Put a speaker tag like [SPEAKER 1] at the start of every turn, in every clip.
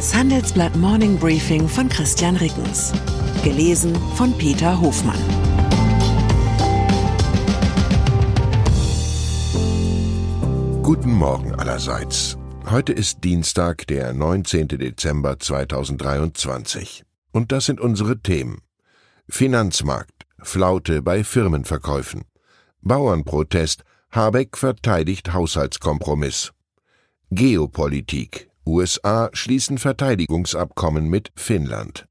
[SPEAKER 1] Das Handelsblatt Morning Briefing von Christian Rickens. Gelesen von Peter Hofmann.
[SPEAKER 2] Guten Morgen allerseits. Heute ist Dienstag, der 19. Dezember 2023. Und das sind unsere Themen. Finanzmarkt, Flaute bei Firmenverkäufen. Bauernprotest, Habeck verteidigt Haushaltskompromiss. Geopolitik, USA schließen Verteidigungsabkommen mit Finnland.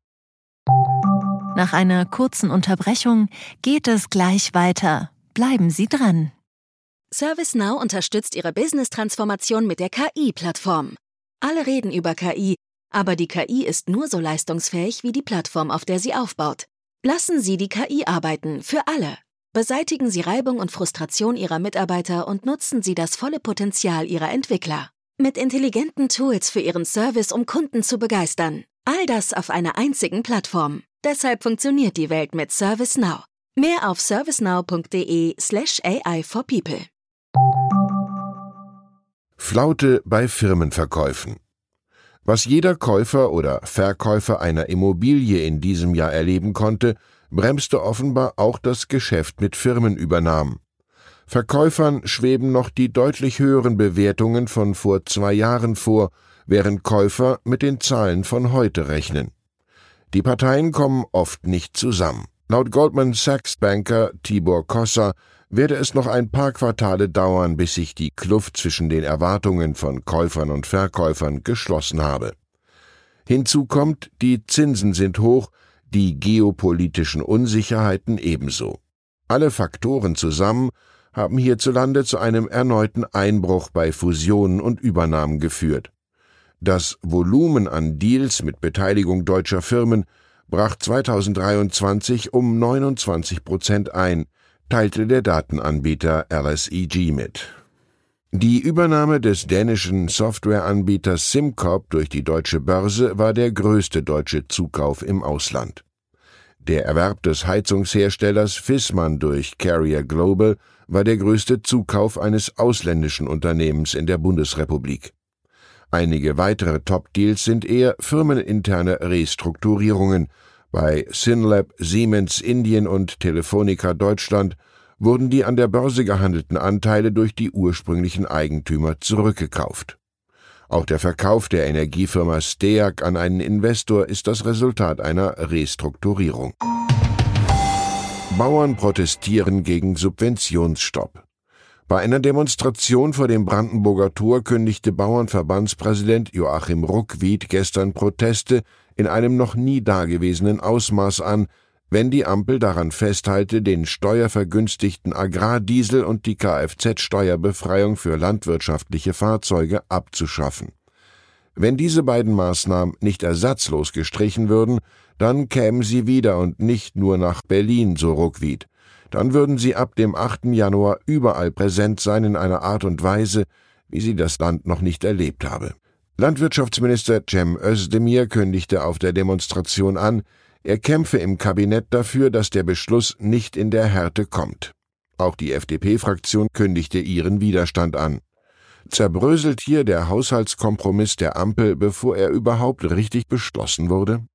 [SPEAKER 3] Nach einer kurzen Unterbrechung geht es gleich weiter. Bleiben Sie dran.
[SPEAKER 4] ServiceNow unterstützt Ihre Business-Transformation mit der KI-Plattform. Alle reden über KI, aber die KI ist nur so leistungsfähig wie die Plattform, auf der sie aufbaut. Lassen Sie die KI arbeiten, für alle. Beseitigen Sie Reibung und Frustration Ihrer Mitarbeiter und nutzen Sie das volle Potenzial Ihrer Entwickler. Mit intelligenten Tools für Ihren Service, um Kunden zu begeistern. All das auf einer einzigen Plattform. Deshalb funktioniert die Welt mit ServiceNow. Mehr auf servicenow.de/slash AI for People.
[SPEAKER 2] Flaute bei Firmenverkäufen. Was jeder Käufer oder Verkäufer einer Immobilie in diesem Jahr erleben konnte, bremste offenbar auch das Geschäft mit Firmenübernahmen. Verkäufern schweben noch die deutlich höheren Bewertungen von vor zwei Jahren vor, während Käufer mit den Zahlen von heute rechnen. Die Parteien kommen oft nicht zusammen. Laut Goldman Sachs Banker Tibor Kossa werde es noch ein paar Quartale dauern, bis sich die Kluft zwischen den Erwartungen von Käufern und Verkäufern geschlossen habe. Hinzu kommt, die Zinsen sind hoch, die geopolitischen Unsicherheiten ebenso. Alle Faktoren zusammen haben hierzulande zu einem erneuten Einbruch bei Fusionen und Übernahmen geführt. Das Volumen an Deals mit Beteiligung deutscher Firmen brach 2023 um 29 Prozent ein, teilte der Datenanbieter LSEG mit. Die Übernahme des dänischen Softwareanbieters SimCorp durch die deutsche Börse war der größte deutsche Zukauf im Ausland. Der Erwerb des Heizungsherstellers Fissmann durch Carrier Global war der größte Zukauf eines ausländischen Unternehmens in der Bundesrepublik. Einige weitere Top-Deals sind eher firmeninterne Restrukturierungen. Bei Synlab, Siemens Indien und Telefonica Deutschland wurden die an der Börse gehandelten Anteile durch die ursprünglichen Eigentümer zurückgekauft. Auch der Verkauf der Energiefirma Steag an einen Investor ist das Resultat einer Restrukturierung. Bauern protestieren gegen Subventionsstopp. Bei einer Demonstration vor dem Brandenburger Tor kündigte Bauernverbandspräsident Joachim Ruckwied gestern Proteste in einem noch nie dagewesenen Ausmaß an, wenn die Ampel daran festhalte, den steuervergünstigten Agrardiesel und die Kfz-Steuerbefreiung für landwirtschaftliche Fahrzeuge abzuschaffen. Wenn diese beiden Maßnahmen nicht ersatzlos gestrichen würden, dann kämen sie wieder und nicht nur nach Berlin, so Ruckwied. Dann würden sie ab dem 8. Januar überall präsent sein in einer Art und Weise, wie sie das Land noch nicht erlebt habe. Landwirtschaftsminister Cem Özdemir kündigte auf der Demonstration an, er kämpfe im Kabinett dafür, dass der Beschluss nicht in der Härte kommt. Auch die FDP-Fraktion kündigte ihren Widerstand an. Zerbröselt hier der Haushaltskompromiss der Ampel, bevor er überhaupt richtig beschlossen wurde?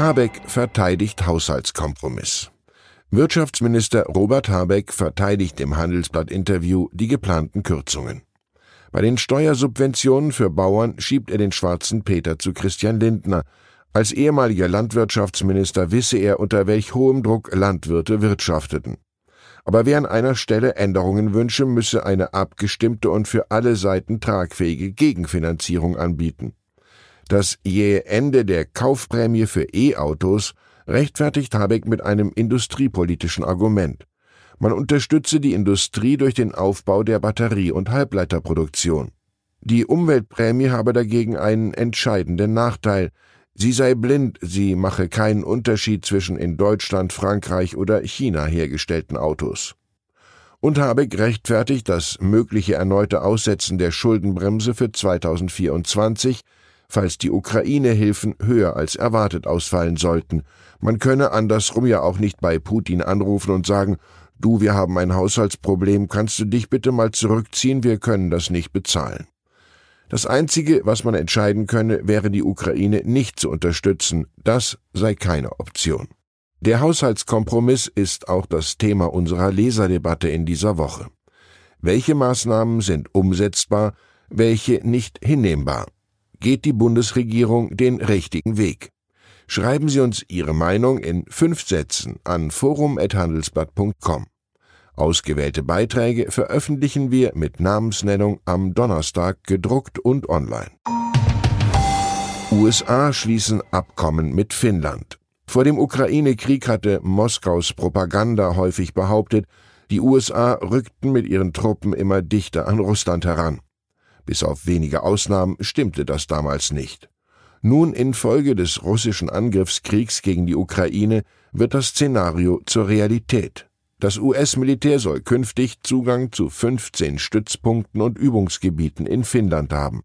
[SPEAKER 2] Habeck verteidigt Haushaltskompromiss. Wirtschaftsminister Robert Habeck verteidigt im Handelsblatt-Interview die geplanten Kürzungen. Bei den Steuersubventionen für Bauern schiebt er den schwarzen Peter zu Christian Lindner. Als ehemaliger Landwirtschaftsminister wisse er, unter welch hohem Druck Landwirte wirtschafteten. Aber wer an einer Stelle Änderungen wünsche, müsse eine abgestimmte und für alle Seiten tragfähige Gegenfinanzierung anbieten. Das jähe Ende der Kaufprämie für E-Autos rechtfertigt Habeck mit einem industriepolitischen Argument. Man unterstütze die Industrie durch den Aufbau der Batterie- und Halbleiterproduktion. Die Umweltprämie habe dagegen einen entscheidenden Nachteil. Sie sei blind, sie mache keinen Unterschied zwischen in Deutschland, Frankreich oder China hergestellten Autos. Und Habeck rechtfertigt das mögliche erneute Aussetzen der Schuldenbremse für 2024 falls die Ukraine-Hilfen höher als erwartet ausfallen sollten. Man könne andersrum ja auch nicht bei Putin anrufen und sagen, du, wir haben ein Haushaltsproblem, kannst du dich bitte mal zurückziehen, wir können das nicht bezahlen. Das Einzige, was man entscheiden könne, wäre die Ukraine nicht zu unterstützen. Das sei keine Option. Der Haushaltskompromiss ist auch das Thema unserer Leserdebatte in dieser Woche. Welche Maßnahmen sind umsetzbar, welche nicht hinnehmbar? Geht die Bundesregierung den richtigen Weg? Schreiben Sie uns Ihre Meinung in fünf Sätzen an forum.handelsblatt.com. Ausgewählte Beiträge veröffentlichen wir mit Namensnennung am Donnerstag gedruckt und online. USA schließen Abkommen mit Finnland. Vor dem Ukraine-Krieg hatte Moskaus Propaganda häufig behauptet, die USA rückten mit ihren Truppen immer dichter an Russland heran. Bis auf wenige Ausnahmen stimmte das damals nicht. Nun infolge des russischen Angriffskriegs gegen die Ukraine wird das Szenario zur Realität. Das US-Militär soll künftig Zugang zu 15 Stützpunkten und Übungsgebieten in Finnland haben.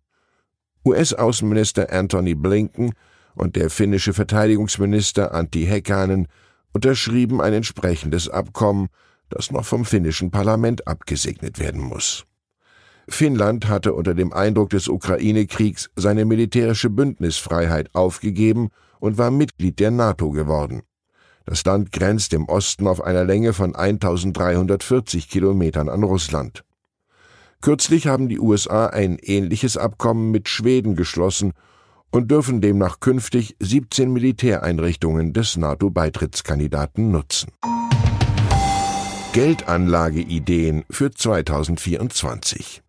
[SPEAKER 2] US-Außenminister Anthony Blinken und der finnische Verteidigungsminister Antti Häkkänen unterschrieben ein entsprechendes Abkommen, das noch vom finnischen Parlament abgesegnet werden muss. Finnland hatte unter dem Eindruck des Ukraine-Kriegs seine militärische Bündnisfreiheit aufgegeben und war Mitglied der NATO geworden. Das Land grenzt im Osten auf einer Länge von 1340 Kilometern an Russland. Kürzlich haben die USA ein ähnliches Abkommen mit Schweden geschlossen und dürfen demnach künftig 17 Militäreinrichtungen des NATO-Beitrittskandidaten nutzen. Geldanlageideen für 2024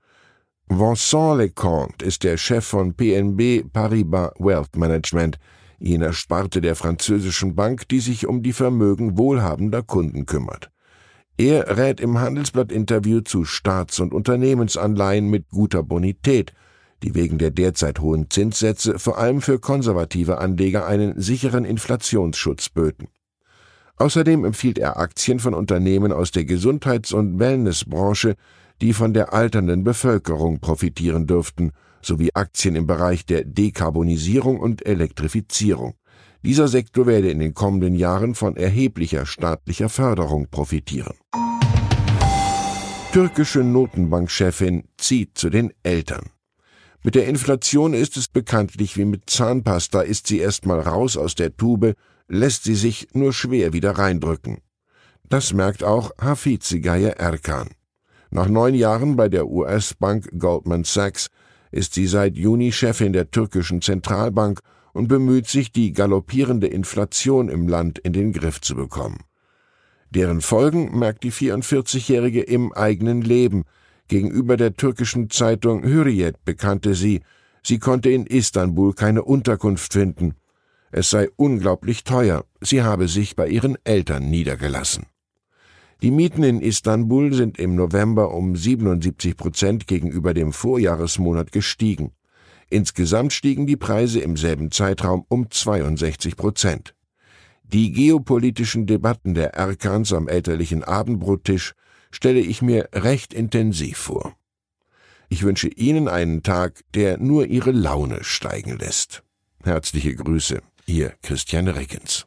[SPEAKER 2] Vincent Leconte ist der Chef von PNB Paribas Wealth Management, jener Sparte der französischen Bank, die sich um die Vermögen wohlhabender Kunden kümmert. Er rät im Handelsblatt-Interview zu Staats- und Unternehmensanleihen mit guter Bonität, die wegen der derzeit hohen Zinssätze vor allem für konservative Anleger einen sicheren Inflationsschutz böten. Außerdem empfiehlt er Aktien von Unternehmen aus der Gesundheits- und Wellnessbranche, die von der alternden Bevölkerung profitieren dürften, sowie Aktien im Bereich der Dekarbonisierung und Elektrifizierung. Dieser Sektor werde in den kommenden Jahren von erheblicher staatlicher Förderung profitieren. Türkische Notenbankchefin zieht zu den Eltern. Mit der Inflation ist es bekanntlich wie mit Zahnpasta, ist sie erstmal raus aus der Tube, lässt sie sich nur schwer wieder reindrücken. Das merkt auch Hafizigaya Erkan. Nach neun Jahren bei der US-Bank Goldman Sachs ist sie seit Juni Chefin der türkischen Zentralbank und bemüht sich, die galoppierende Inflation im Land in den Griff zu bekommen. Deren Folgen merkt die 44-Jährige im eigenen Leben. Gegenüber der türkischen Zeitung Hürriyet bekannte sie, sie konnte in Istanbul keine Unterkunft finden. Es sei unglaublich teuer, sie habe sich bei ihren Eltern niedergelassen. Die Mieten in Istanbul sind im November um 77 Prozent gegenüber dem Vorjahresmonat gestiegen. Insgesamt stiegen die Preise im selben Zeitraum um 62 Prozent. Die geopolitischen Debatten der Erkans am elterlichen Abendbrottisch stelle ich mir recht intensiv vor. Ich wünsche Ihnen einen Tag, der nur Ihre Laune steigen lässt. Herzliche Grüße, Ihr Christian Reckens.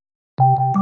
[SPEAKER 4] you